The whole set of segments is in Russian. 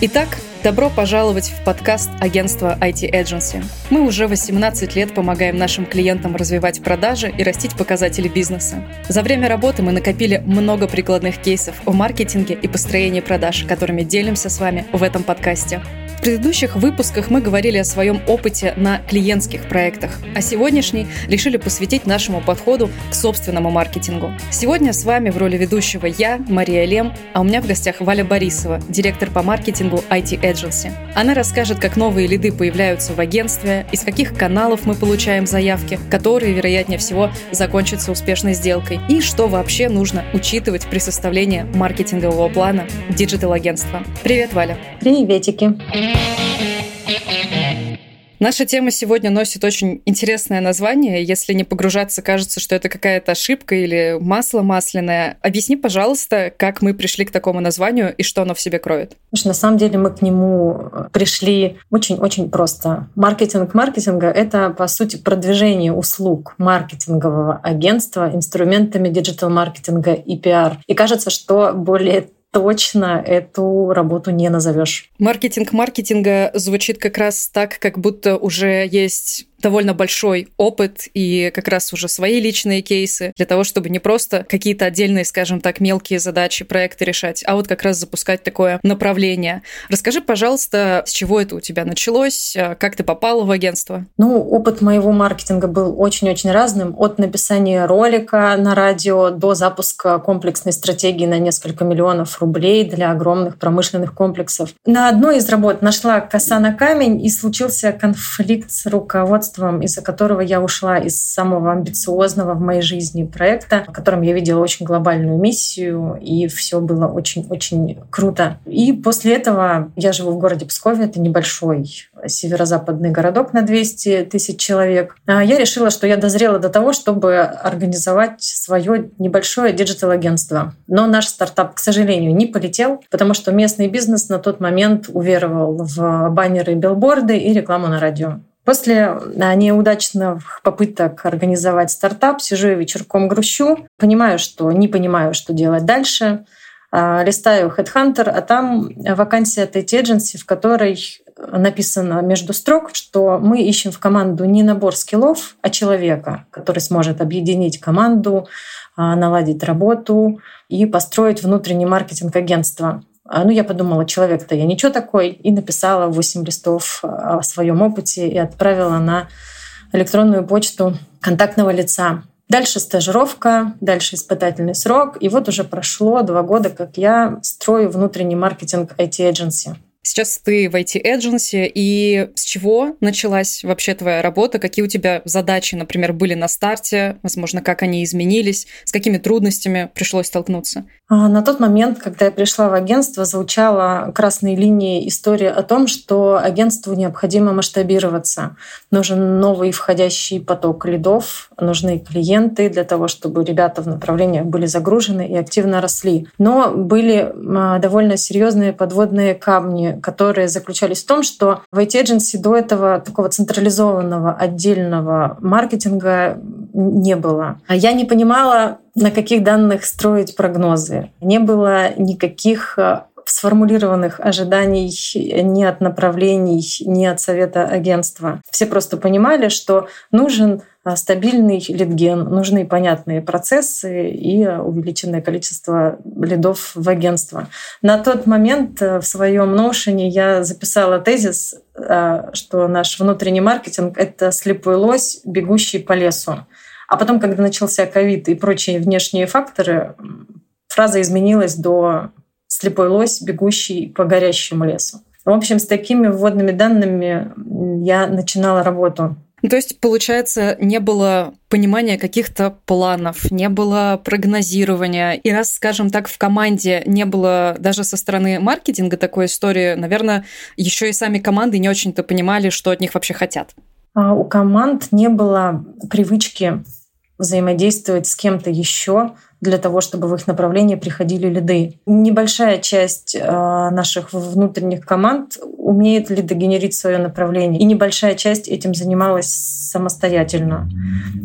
Итак, Добро пожаловать в подкаст агентства IT Agency. Мы уже 18 лет помогаем нашим клиентам развивать продажи и растить показатели бизнеса. За время работы мы накопили много прикладных кейсов о маркетинге и построении продаж, которыми делимся с вами в этом подкасте. В предыдущих выпусках мы говорили о своем опыте на клиентских проектах, а сегодняшний решили посвятить нашему подходу к собственному маркетингу. Сегодня с вами в роли ведущего я, Мария Лем, а у меня в гостях Валя Борисова, директор по маркетингу IT Agency. Она расскажет, как новые лиды появляются в агентстве, из каких каналов мы получаем заявки, которые, вероятнее всего, закончатся успешной сделкой, и что вообще нужно учитывать при составлении маркетингового плана диджитал-агентства. Привет, Валя! Приветики! Наша тема сегодня носит очень интересное название. Если не погружаться, кажется, что это какая-то ошибка или масло масляное. Объясни, пожалуйста, как мы пришли к такому названию и что оно в себе кроет. На самом деле мы к нему пришли очень-очень просто. Маркетинг маркетинга — это, по сути, продвижение услуг маркетингового агентства инструментами диджитал-маркетинга и пиар. И кажется, что более точно эту работу не назовешь. Маркетинг маркетинга звучит как раз так, как будто уже есть довольно большой опыт и как раз уже свои личные кейсы для того, чтобы не просто какие-то отдельные, скажем так, мелкие задачи, проекты решать, а вот как раз запускать такое направление. Расскажи, пожалуйста, с чего это у тебя началось, как ты попала в агентство? Ну, опыт моего маркетинга был очень-очень разным. От написания ролика на радио до запуска комплексной стратегии на несколько миллионов рублей для огромных промышленных комплексов. На одной из работ нашла коса на камень и случился конфликт с руководством руководством, из-за которого я ушла из самого амбициозного в моей жизни проекта, в котором я видела очень глобальную миссию, и все было очень-очень круто. И после этого я живу в городе Пскове, это небольшой северо-западный городок на 200 тысяч человек. А я решила, что я дозрела до того, чтобы организовать свое небольшое диджитал-агентство. Но наш стартап, к сожалению, не полетел, потому что местный бизнес на тот момент уверовал в баннеры, билборды и рекламу на радио. После а, неудачных попыток организовать стартап сижу я вечерком грущу, понимаю, что не понимаю, что делать дальше, а, листаю Headhunter, а там вакансия от Agency, в которой написано между строк, что мы ищем в команду не набор скиллов, а человека, который сможет объединить команду, а, наладить работу и построить внутренний маркетинг агентства. А, ну, я подумала, человек-то я ничего такой, и написала 8 листов а, о своем опыте и отправила на электронную почту контактного лица. Дальше стажировка, дальше испытательный срок. И вот уже прошло два года, как я строю внутренний маркетинг IT-эдженси. Сейчас ты в IT-эдженси, и с чего началась вообще твоя работа? Какие у тебя задачи, например, были на старте? Возможно, как они изменились? С какими трудностями пришлось столкнуться? А, на тот момент, когда я пришла в агентство, звучала красной линией история о том, что агентству необходимо масштабироваться. Нужен новый входящий поток лидов, нужны клиенты для того, чтобы ребята в направлениях были загружены и активно росли. Но были а, довольно серьезные подводные камни которые заключались в том, что в IT-эдженси до этого такого централизованного отдельного маркетинга не было. А я не понимала, на каких данных строить прогнозы. Не было никаких э, сформулированных ожиданий ни от направлений, ни от совета агентства. Все просто понимали, что нужен стабильный лидген, нужны понятные процессы и увеличенное количество лидов в агентство. На тот момент э, в своем ноушене я записала тезис, э, что наш внутренний маркетинг — это слепой лось, бегущий по лесу. А потом, когда начался ковид и прочие внешние факторы, фраза изменилась до слепой лось, бегущий по горящему лесу. В общем, с такими вводными данными я начинала работу. Ну, то есть, получается, не было понимания каких-то планов, не было прогнозирования. И раз, скажем так, в команде не было даже со стороны маркетинга такой истории, наверное, еще и сами команды не очень-то понимали, что от них вообще хотят. А у команд не было привычки взаимодействовать с кем-то еще, для того, чтобы в их направление приходили лиды. Небольшая часть э, наших внутренних команд умеет лидогенерить свое направление, и небольшая часть этим занималась самостоятельно.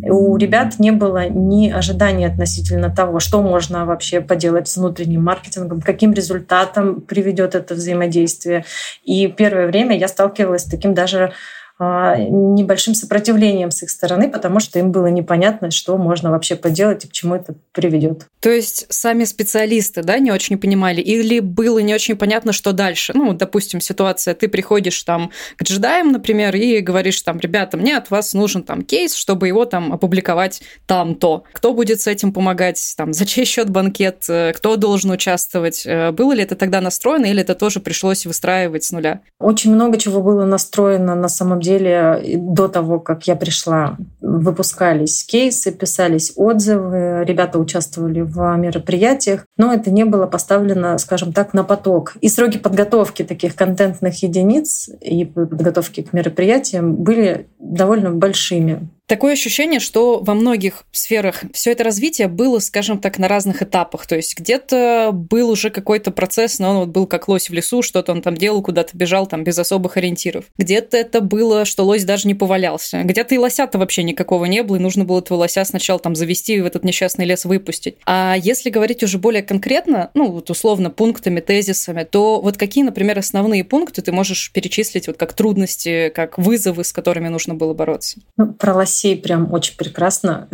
У ребят не было ни ожиданий относительно того, что можно вообще поделать с внутренним маркетингом, каким результатом приведет это взаимодействие. И первое время я сталкивалась с таким даже небольшим сопротивлением с их стороны, потому что им было непонятно, что можно вообще поделать и к чему это приведет. То есть сами специалисты, да, не очень понимали, или было не очень понятно, что дальше? Ну, допустим, ситуация, ты приходишь там к джедаям, например, и говоришь там, ребята, мне от вас нужен там кейс, чтобы его там опубликовать там-то. Кто будет с этим помогать? Там, за чей счет банкет? Кто должен участвовать? Э, было ли это тогда настроено, или это тоже пришлось выстраивать с нуля? Очень много чего было настроено на самом деле до того, как я пришла. Выпускались кейсы, писались отзывы, ребята участвовали в мероприятиях, но это не было поставлено, скажем так, на поток. И сроки подготовки таких контентных единиц и подготовки к мероприятиям были довольно большими. Такое ощущение, что во многих сферах все это развитие было, скажем так, на разных этапах. То есть где-то был уже какой-то процесс, но он вот был как лось в лесу, что-то он там делал, куда-то бежал там без особых ориентиров. Где-то это было, что лось даже не повалялся. Где-то и лося-то вообще никакого не было, и нужно было этого лося сначала там завести и в этот несчастный лес выпустить. А если говорить уже более конкретно, ну вот условно пунктами, тезисами, то вот какие, например, основные пункты ты можешь перечислить вот как трудности, как вызовы, с которыми нужно было бороться? Ну, про лося России прям очень прекрасно.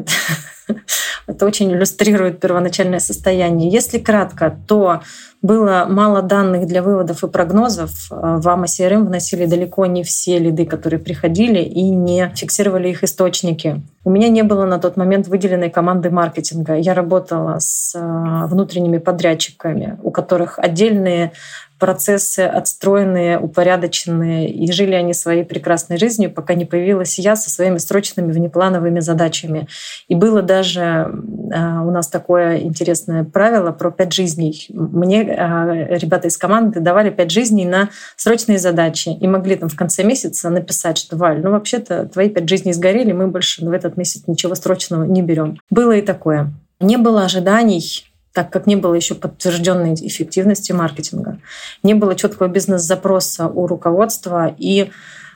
Это очень иллюстрирует первоначальное состояние. Если кратко, то было мало данных для выводов и прогнозов. В AMA CRM вносили далеко не все лиды, которые приходили, и не фиксировали их источники. У меня не было на тот момент выделенной команды маркетинга. Я работала с э, внутренними подрядчиками, у которых отдельные процессы отстроенные, упорядоченные, и жили они своей прекрасной жизнью, пока не появилась я со своими срочными внеплановыми задачами. И было даже э, у нас такое интересное правило про пять жизней. Мне э, ребята из команды давали пять жизней на срочные задачи и могли там в конце месяца написать, что Валь, ну вообще-то твои пять жизней сгорели, мы больше в этот месяц ничего срочного не берем. Было и такое. Не было ожиданий так как не было еще подтвержденной эффективности маркетинга, не было четкого бизнес-запроса у руководства, и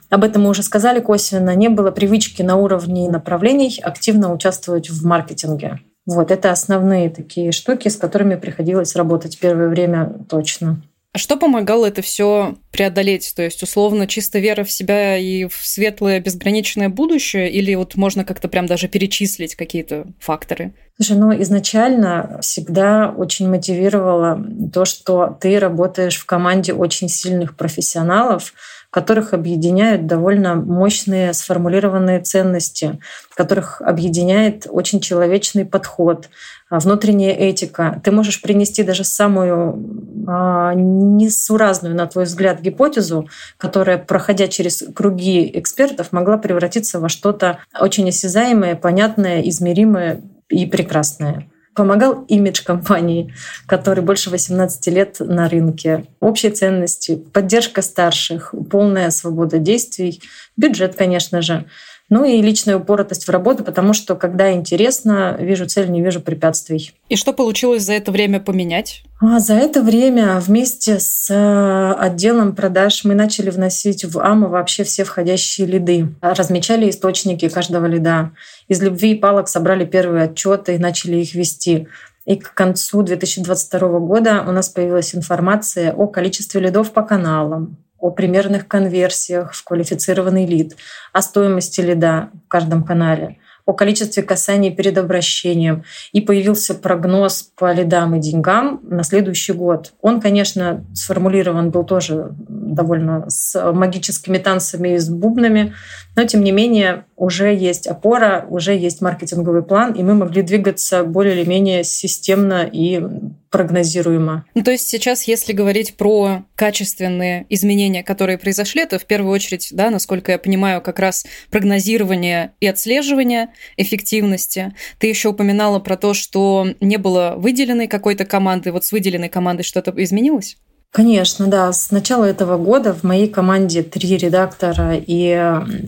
об этом мы уже сказали косвенно, не было привычки на уровне направлений активно участвовать в маркетинге. Вот это основные такие штуки, с которыми приходилось работать первое время точно. А что помогало это все преодолеть? То есть, условно, чисто вера в себя и в светлое безграничное будущее? Или вот можно как-то прям даже перечислить какие-то факторы? Слушай, ну изначально всегда очень мотивировало то, что ты работаешь в команде очень сильных профессионалов, которых объединяют довольно мощные сформулированные ценности, которых объединяет очень человечный подход, а, внутренняя этика. Ты можешь принести даже самую а, несуразную, на твой взгляд, гипотезу, которая, проходя через круги экспертов, могла превратиться во что-то очень осязаемое, понятное, измеримое и прекрасное помогал имидж компании, который больше 18 лет на рынке, общие ценности, поддержка старших, полная свобода действий, бюджет, конечно же. Ну и личная упоротость в работу, потому что когда интересно, вижу цель, не вижу препятствий. И что получилось за это время поменять? А за это время вместе с э, отделом продаж мы начали вносить в АМА вообще все входящие лиды. Размечали источники каждого лида. Из любви и палок собрали первые отчеты и начали их вести. И к концу 2022 года у нас появилась информация о количестве лидов по каналам, о примерных конверсиях в квалифицированный лид, о стоимости лида в каждом канале, о количестве касаний перед обращением. И появился прогноз по лидам и деньгам на следующий год. Он, конечно, сформулирован был тоже довольно с магическими танцами и с бубнами, но, тем не менее, уже есть опора, уже есть маркетинговый план, и мы могли двигаться более или менее системно и прогнозируемо. Ну, то есть сейчас, если говорить про качественные изменения, которые произошли, это в первую очередь, да, насколько я понимаю, как раз прогнозирование и отслеживание эффективности. Ты еще упоминала про то, что не было выделенной какой-то команды. Вот с выделенной командой что-то изменилось? Конечно, да. С начала этого года в моей команде три редактора и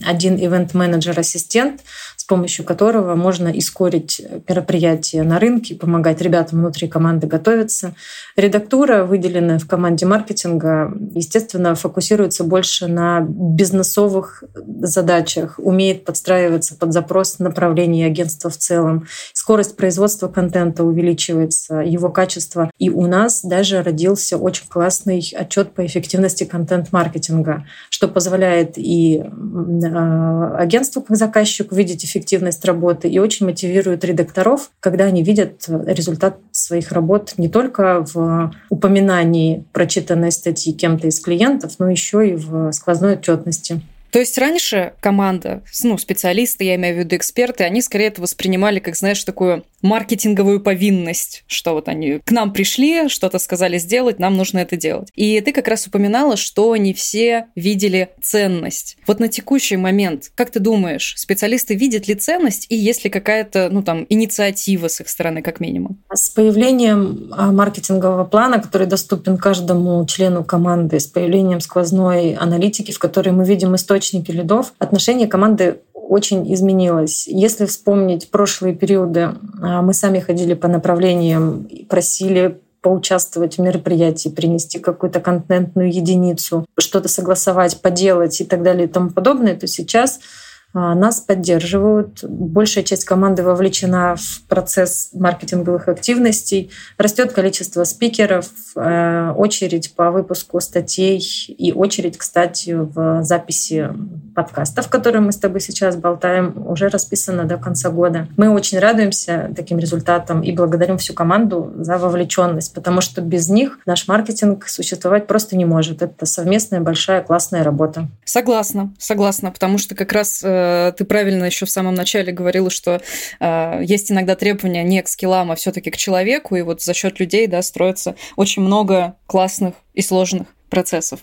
один ивент-менеджер-ассистент помощью которого можно искорить мероприятия на рынке, помогать ребятам внутри команды готовиться. Редактура, выделенная в команде маркетинга, естественно, фокусируется больше на бизнесовых задачах, умеет подстраиваться под запрос направления агентства в целом. Скорость производства контента увеличивается, его качество. И у нас даже родился очень классный отчет по эффективности контент-маркетинга, что позволяет и а, агентству как заказчику видеть эффективность работы и очень мотивирует редакторов, когда они видят результат своих работ не только в упоминании прочитанной статьи кем-то из клиентов, но еще и в сквозной отчетности. То есть раньше команда, ну, специалисты, я имею в виду эксперты, они скорее это воспринимали как, знаешь, такую маркетинговую повинность, что вот они к нам пришли, что-то сказали сделать, нам нужно это делать. И ты как раз упоминала, что не все видели ценность. Вот на текущий момент, как ты думаешь, специалисты видят ли ценность и есть ли какая-то, ну там, инициатива с их стороны как минимум? С появлением а, маркетингового плана, который доступен каждому члену команды, с появлением сквозной аналитики, в которой мы видим источники лидов, отношение команды очень изменилось. Если вспомнить прошлые периоды, а, мы сами ходили по направлениям, просили поучаствовать в мероприятии, принести какую-то контентную единицу, что-то согласовать, поделать и так далее и тому подобное, то сейчас нас поддерживают. Большая часть команды вовлечена в процесс маркетинговых активностей. Растет количество спикеров, э, очередь по выпуску статей и очередь, кстати, в записи подкастов, которые мы с тобой сейчас болтаем, уже расписана до конца года. Мы очень радуемся таким результатам и благодарим всю команду за вовлеченность, потому что без них наш маркетинг существовать просто не может. Это совместная большая классная работа. Согласна, согласна, потому что как раз Э, ты правильно еще в самом начале говорила, что э, есть иногда требования не к скиллам, а все-таки к человеку, и вот за счет людей да, строится очень много классных и сложных процессов.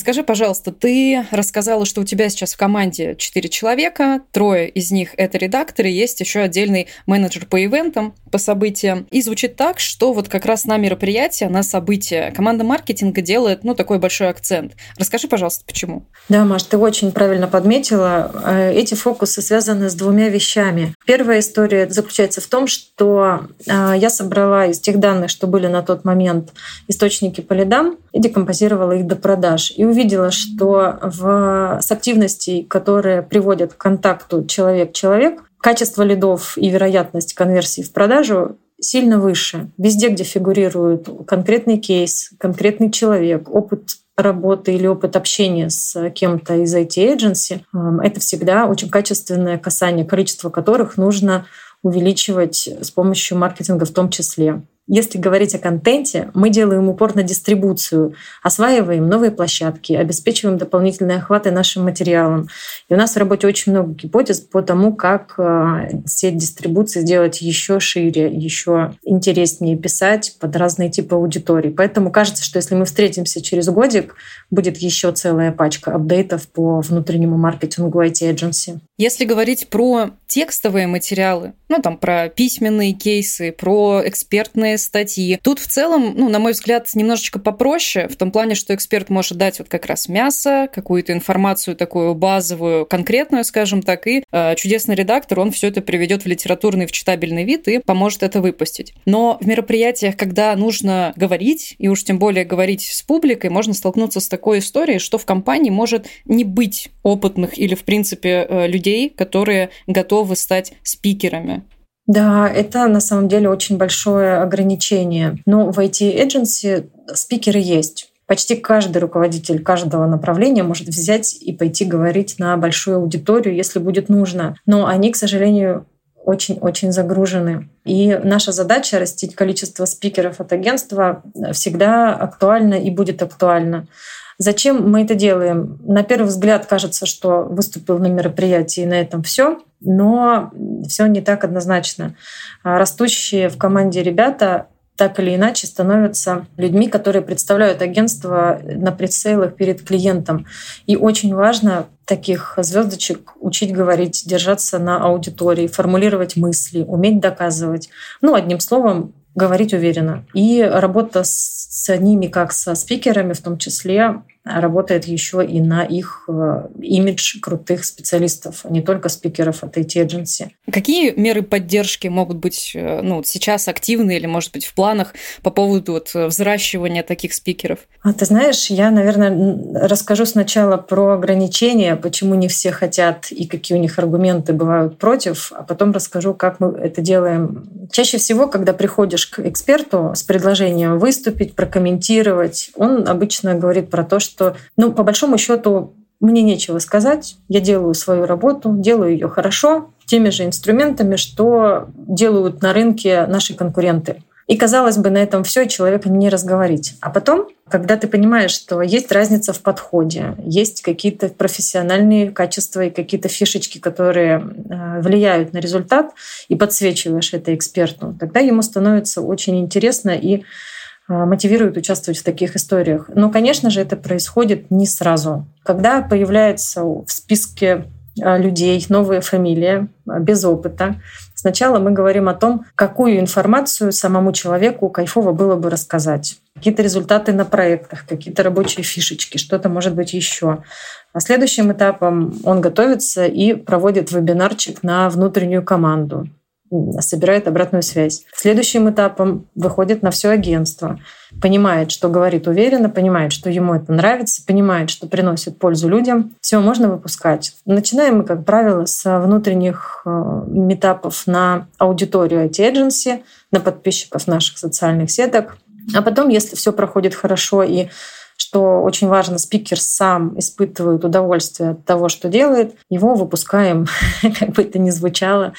Подскажи, пожалуйста, ты рассказала, что у тебя сейчас в команде 4 человека, трое из них это редакторы, есть еще отдельный менеджер по ивентам, по событиям. И звучит так, что вот как раз на мероприятие, на события команда маркетинга делает, ну, такой большой акцент. Расскажи, пожалуйста, почему? Да, Маш, ты очень правильно подметила. Э, эти фокусы связаны с двумя вещами. Первая история заключается в том, что э, я собрала из тех данных, что были на тот момент источники по лидам, и декомпозировала их до продаж и увидела, что в, с активностей, которые приводят к контакту человек-человек, качество лидов и вероятность конверсии в продажу сильно выше. Везде, где фигурирует конкретный кейс, конкретный человек, опыт работы или опыт общения с кем-то из IT-agency, эм, это всегда очень качественное касание, количество которых нужно увеличивать с помощью маркетинга в том числе. Если говорить о контенте, мы делаем упор на дистрибуцию, осваиваем новые площадки, обеспечиваем дополнительные охваты нашим материалам. И у нас в работе очень много гипотез по тому, как э, сеть дистрибуции сделать еще шире, еще интереснее писать под разные типы аудиторий. Поэтому кажется, что если мы встретимся через годик, будет еще целая пачка апдейтов по внутреннему маркетингу IT-agency. Если говорить про текстовые материалы, ну там про письменные кейсы, про экспертные статьи, тут в целом, ну, на мой взгляд, немножечко попроще, в том плане, что эксперт может дать вот как раз мясо, какую-то информацию такую базовую, конкретную, скажем так, и э, чудесный редактор, он все это приведет в литературный, в читабельный вид и поможет это выпустить. Но в мероприятиях, когда нужно говорить, и уж тем более говорить с публикой, можно столкнуться с такой историей, что в компании может не быть опытных или, в принципе, э, людей, которые готовы стать спикерами. Да, это на самом деле очень большое ограничение. Но в IT-эдженси спикеры есть. Почти каждый руководитель каждого направления может взять и пойти говорить на большую аудиторию, если будет нужно. Но они, к сожалению, очень-очень загружены. И наша задача растить количество спикеров от агентства всегда актуальна и будет актуальна. Зачем мы это делаем? На первый взгляд кажется, что выступил на мероприятии и на этом все, но все не так однозначно. А растущие в команде ребята так или иначе становятся людьми, которые представляют агентство на предсейлах перед клиентом. И очень важно таких звездочек учить говорить, держаться на аудитории, формулировать мысли, уметь доказывать. Ну, одним словом, говорить уверенно. И работа с ними, как со спикерами в том числе, работает еще и на их э, имидж крутых специалистов, а не только спикеров от IT-эдженси. Какие меры поддержки могут быть э, ну, сейчас активны или, может быть, в планах по поводу вот взращивания таких спикеров? А ты знаешь, я, наверное, расскажу сначала про ограничения, почему не все хотят и какие у них аргументы бывают против, а потом расскажу, как мы это делаем. Чаще всего, когда приходишь к эксперту с предложением выступить, прокомментировать, он обычно говорит про то, что что, ну, по большому счету, мне нечего сказать. Я делаю свою работу, делаю ее хорошо, теми же инструментами, что делают на рынке наши конкуренты. И казалось бы, на этом все, человека не разговорить. А потом, когда ты понимаешь, что есть разница в подходе, есть какие-то профессиональные качества и какие-то фишечки, которые э, влияют на результат, и подсвечиваешь это эксперту, тогда ему становится очень интересно и мотивирует участвовать в таких историях. Но, конечно же, это происходит не сразу. Когда появляется в списке а, людей новая фамилия а, без опыта, сначала мы говорим о том, какую информацию самому человеку кайфово было бы рассказать. Какие-то результаты на проектах, какие-то рабочие фишечки, что-то может быть еще. А следующим этапом он готовится и проводит вебинарчик на внутреннюю команду собирает обратную связь. Следующим этапом выходит на все агентство, понимает, что говорит уверенно, понимает, что ему это нравится, понимает, что приносит пользу людям. Все, можно выпускать. Начинаем мы, как правило, с внутренних э, метапов на аудиторию IT-эдженси, на подписчиков наших социальных сеток. А потом, если все проходит хорошо и что очень важно, спикер сам испытывает удовольствие от того, что делает, его выпускаем, как бы это ни звучало,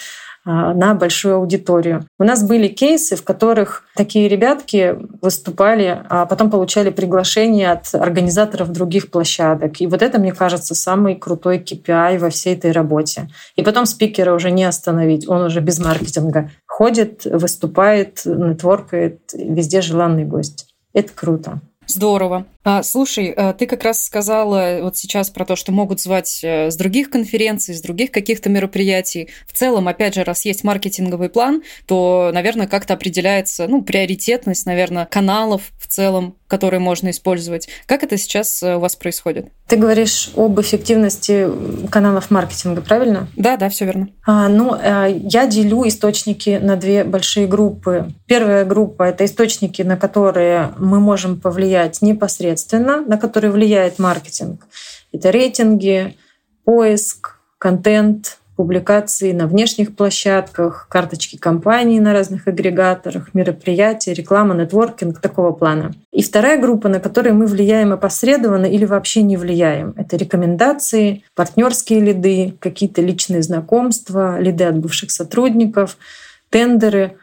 на большую аудиторию. У нас были кейсы, в которых такие ребятки выступали, а потом получали приглашение от организаторов других площадок. И вот это, мне кажется, самый крутой KPI во всей этой работе. И потом спикера уже не остановить, он уже без маркетинга ходит, выступает, нетворкает, везде желанный гость. Это круто. Здорово. А, слушай, а, ты как раз сказала вот сейчас про то, что могут звать э, с других конференций, с других каких-то мероприятий. В целом, опять же, раз есть маркетинговый план, то, наверное, как-то определяется, ну, приоритетность, наверное, каналов в целом, которые можно использовать. Как это сейчас э, у вас происходит? Ты говоришь об эффективности каналов маркетинга, правильно? Да, да, все верно. А, ну, э, я делю источники на две большие группы. Первая группа это источники, на которые мы можем повлиять непосредственно непосредственно, на которые влияет маркетинг. Это рейтинги, поиск, контент, публикации на внешних площадках, карточки компаний на разных агрегаторах, мероприятия, реклама, нетворкинг такого плана. И вторая группа, на которой мы влияем опосредованно или вообще не влияем, это рекомендации, партнерские лиды, какие-то личные знакомства, лиды от бывших сотрудников, тендеры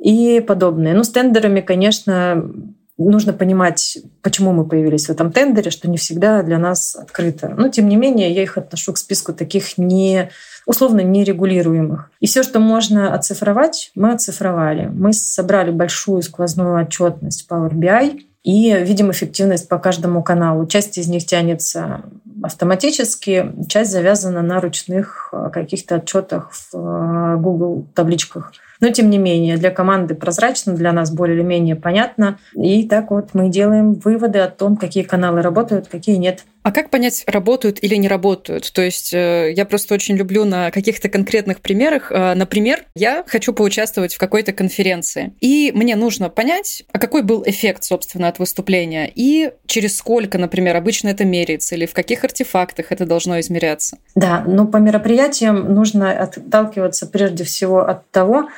и подобное. Ну, с тендерами, конечно, нужно понимать, почему мы появились в этом тендере, что не всегда для нас открыто. Но, тем не менее, я их отношу к списку таких не условно нерегулируемых. И все, что можно оцифровать, мы оцифровали. Мы собрали большую сквозную отчетность Power BI и видим эффективность по каждому каналу. Часть из них тянется автоматически, часть завязана на ручных э, каких-то отчетах в э, Google табличках. Но, тем не менее, для команды прозрачно, для нас более или менее понятно. И так вот мы делаем выводы о том, какие каналы работают, какие нет. А как понять, работают или не работают? То есть э, я просто очень люблю на каких-то конкретных примерах. Э, например, я хочу поучаствовать в какой-то конференции, и мне нужно понять, а какой был эффект, собственно, от выступления, и через сколько, например, обычно это меряется, или в каких артефактах это должно измеряться. Да, но по мероприятиям нужно отталкиваться прежде всего от того,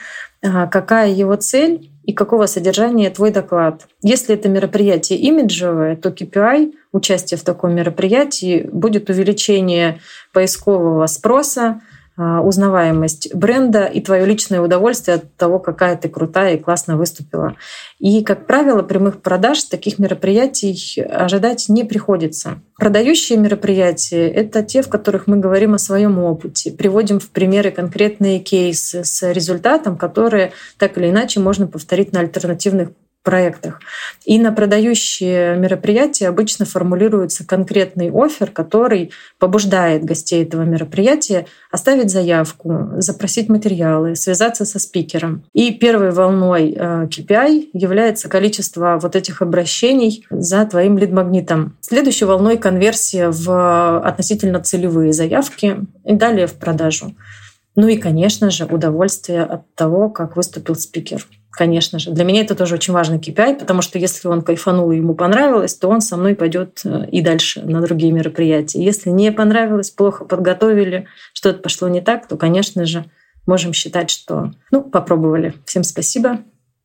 а, какая его цель и какого содержания твой доклад. Если это мероприятие имиджевое, то KPI участие в таком мероприятии будет увеличение поискового спроса, а, узнаваемость бренда и твое личное удовольствие от того, какая ты крутая и классно выступила. И, как правило, прямых продаж таких мероприятий ожидать не приходится. Продающие мероприятия — это те, в которых мы говорим о своем опыте, приводим в примеры конкретные кейсы с результатом, которые так или иначе можно повторить на альтернативных проектах. И на продающие мероприятия обычно формулируется конкретный офер, который побуждает гостей этого мероприятия оставить заявку, запросить материалы, связаться со спикером. И первой волной KPI э, является количество вот этих обращений за твоим лид-магнитом. Следующей волной конверсия в относительно целевые заявки и далее в продажу. Ну и, конечно же, удовольствие от того, как выступил спикер конечно же. Для меня это тоже очень важный KPI, потому что если он кайфанул и ему понравилось, то он со мной пойдет э, и дальше на другие мероприятия. Если не понравилось, плохо подготовили, что-то пошло не так, то, конечно же, можем считать, что ну, попробовали. Всем спасибо.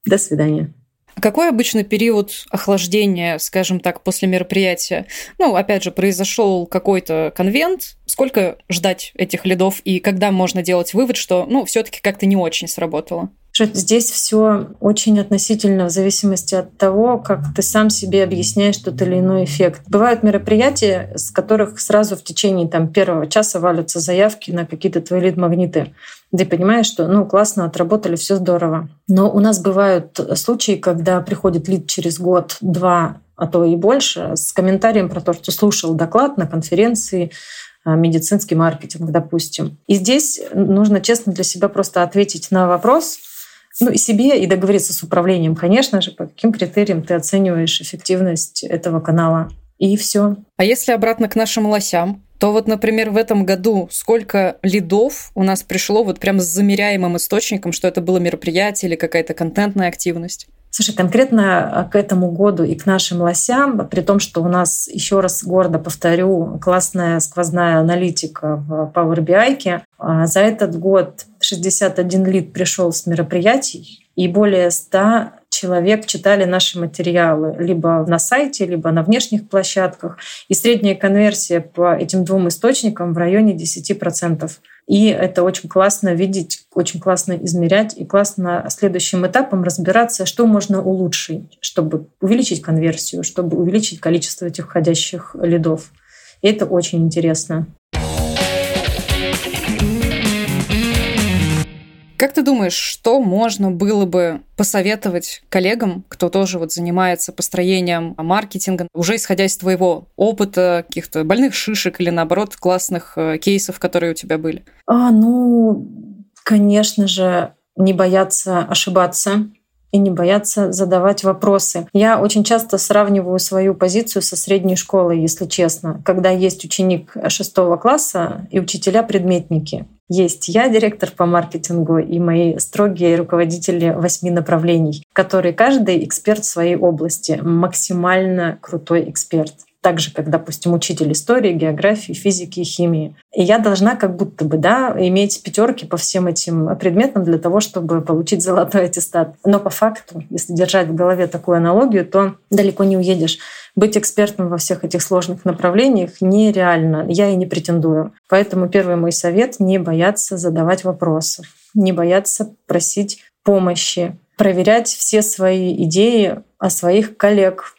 До свидания. Какой обычно период охлаждения, скажем так, после мероприятия? Ну, опять же, произошел какой-то конвент, сколько ждать этих лидов и когда можно делать вывод, что, ну, все-таки как-то не очень сработало? Здесь все очень относительно в зависимости от того, как ты сам себе объясняешь тот или иной эффект. Бывают мероприятия, с которых сразу в течение там, первого часа валятся заявки на какие-то твои лид-магниты. Ты понимаешь, что ну классно, отработали, все здорово. Но у нас бывают случаи, когда приходит лид через год, два, а то и больше, с комментарием про то, что слушал доклад на конференции, а, медицинский маркетинг, допустим. И здесь нужно честно для себя просто ответить на вопрос, ну и себе, и договориться с управлением, конечно же, по каким критериям ты оцениваешь эффективность этого канала. И все. А если обратно к нашим лосям, то вот, например, в этом году сколько лидов у нас пришло вот прям с замеряемым источником, что это было мероприятие или какая-то контентная активность? Слушай, конкретно к этому году и к нашим лосям, при том, что у нас, еще раз гордо повторю, классная сквозная аналитика в Power BI, а за этот год 61 лид пришел с мероприятий, и более 100 человек читали наши материалы либо на сайте, либо на внешних площадках. И средняя конверсия по этим двум источникам в районе 10%. И это очень классно видеть, очень классно измерять и классно следующим этапом разбираться, что можно улучшить, чтобы увеличить конверсию, чтобы увеличить количество этих входящих лидов. И это очень интересно. Как ты думаешь, что можно было бы посоветовать коллегам, кто тоже вот занимается построением маркетинга, уже исходя из твоего опыта, каких-то больных шишек или, наоборот, классных э, кейсов, которые у тебя были? А, ну, конечно же, не бояться ошибаться, и не бояться задавать вопросы. Я очень часто сравниваю свою позицию со средней школой, если честно, когда есть ученик шестого класса и учителя-предметники. Есть я, директор по маркетингу, и мои строгие руководители восьми направлений, которые каждый эксперт в своей области, максимально крутой эксперт так же, как, допустим, учитель истории, географии, физики и химии. И я должна как будто бы да, иметь пятерки по всем этим предметам для того, чтобы получить золотой аттестат. Но по факту, если держать в голове такую аналогию, то далеко не уедешь. Быть экспертом во всех этих сложных направлениях нереально. Я и не претендую. Поэтому первый мой совет — не бояться задавать вопросы, не бояться просить помощи, проверять все свои идеи о своих коллег,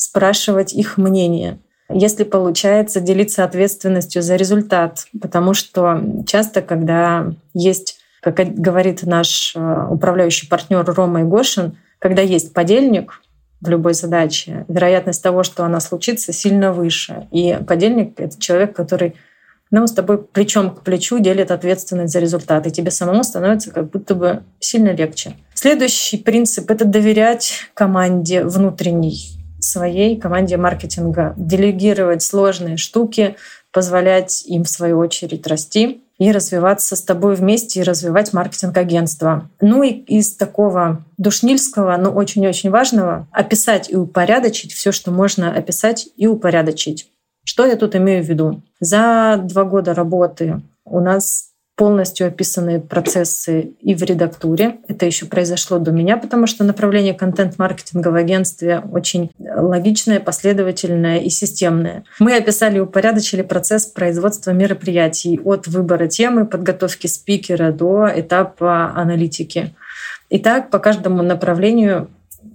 спрашивать их мнение. Если получается делиться ответственностью за результат, потому что часто, когда есть, как говорит наш э, управляющий партнер Рома Игошин, когда есть подельник в любой задаче, вероятность того, что она случится, сильно выше. И подельник — это человек, который ну, с тобой плечом к плечу делит ответственность за результат, и тебе самому становится как будто бы сильно легче. Следующий принцип — это доверять команде внутренней своей команде маркетинга, делегировать сложные штуки, позволять им в свою очередь расти и развиваться с тобой вместе и развивать маркетинг агентства. Ну и из такого душнильского, но очень-очень важного, описать и упорядочить все, что можно описать и упорядочить. Что я тут имею в виду? За два года работы у нас полностью описаны процессы и в редактуре. Это еще произошло до меня, потому что направление контент-маркетинга в агентстве очень логичное, последовательное и системное. Мы описали и упорядочили процесс производства мероприятий от выбора темы, подготовки спикера до этапа аналитики. И так по каждому направлению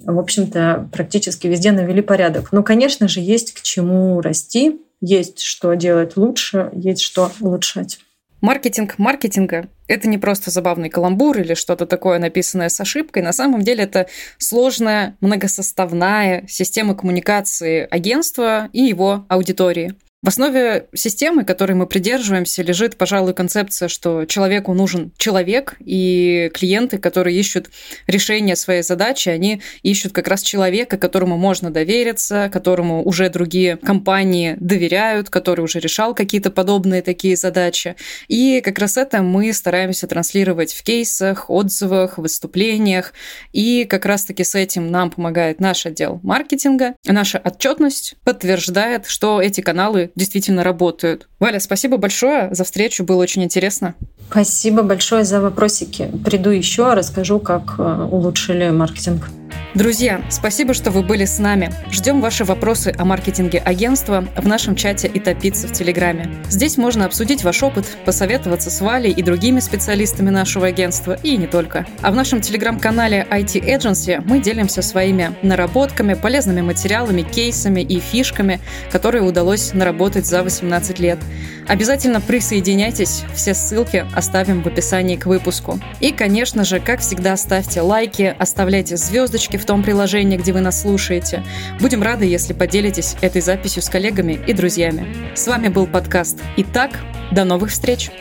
в общем-то, практически везде навели порядок. Но, конечно же, есть к чему расти, есть что делать лучше, есть что улучшать. Маркетинг маркетинга — это не просто забавный каламбур или что-то такое, написанное с ошибкой. На самом деле это сложная, многосоставная система коммуникации агентства и его аудитории. В основе системы, которой мы придерживаемся, лежит, пожалуй, концепция, что человеку нужен человек, и клиенты, которые ищут решение своей задачи, они ищут как раз человека, которому можно довериться, которому уже другие компании доверяют, который уже решал какие-то подобные такие задачи. И как раз это мы стараемся транслировать в кейсах, отзывах, выступлениях. И как раз-таки с этим нам помогает наш отдел маркетинга. Наша отчетность подтверждает, что эти каналы действительно работают. Валя, спасибо большое за встречу, было очень интересно. Спасибо большое за вопросики. Приду еще, расскажу, как э, улучшили маркетинг. Друзья, спасибо, что вы были с нами. Ждем ваши вопросы о маркетинге агентства в нашем чате и топиться в Телеграме. Здесь можно обсудить ваш опыт, посоветоваться с Валей и другими специалистами нашего агентства, и не только. А в нашем Телеграм-канале IT Agency мы делимся своими наработками, полезными материалами, кейсами и фишками, которые удалось наработать за 18 лет. Обязательно присоединяйтесь, все ссылки оставим в описании к выпуску. И, конечно же, как всегда, ставьте лайки, оставляйте звездочки в том приложении, где вы нас слушаете. Будем рады, если поделитесь этой записью с коллегами и друзьями. С вами был подкаст «Итак». До новых встреч!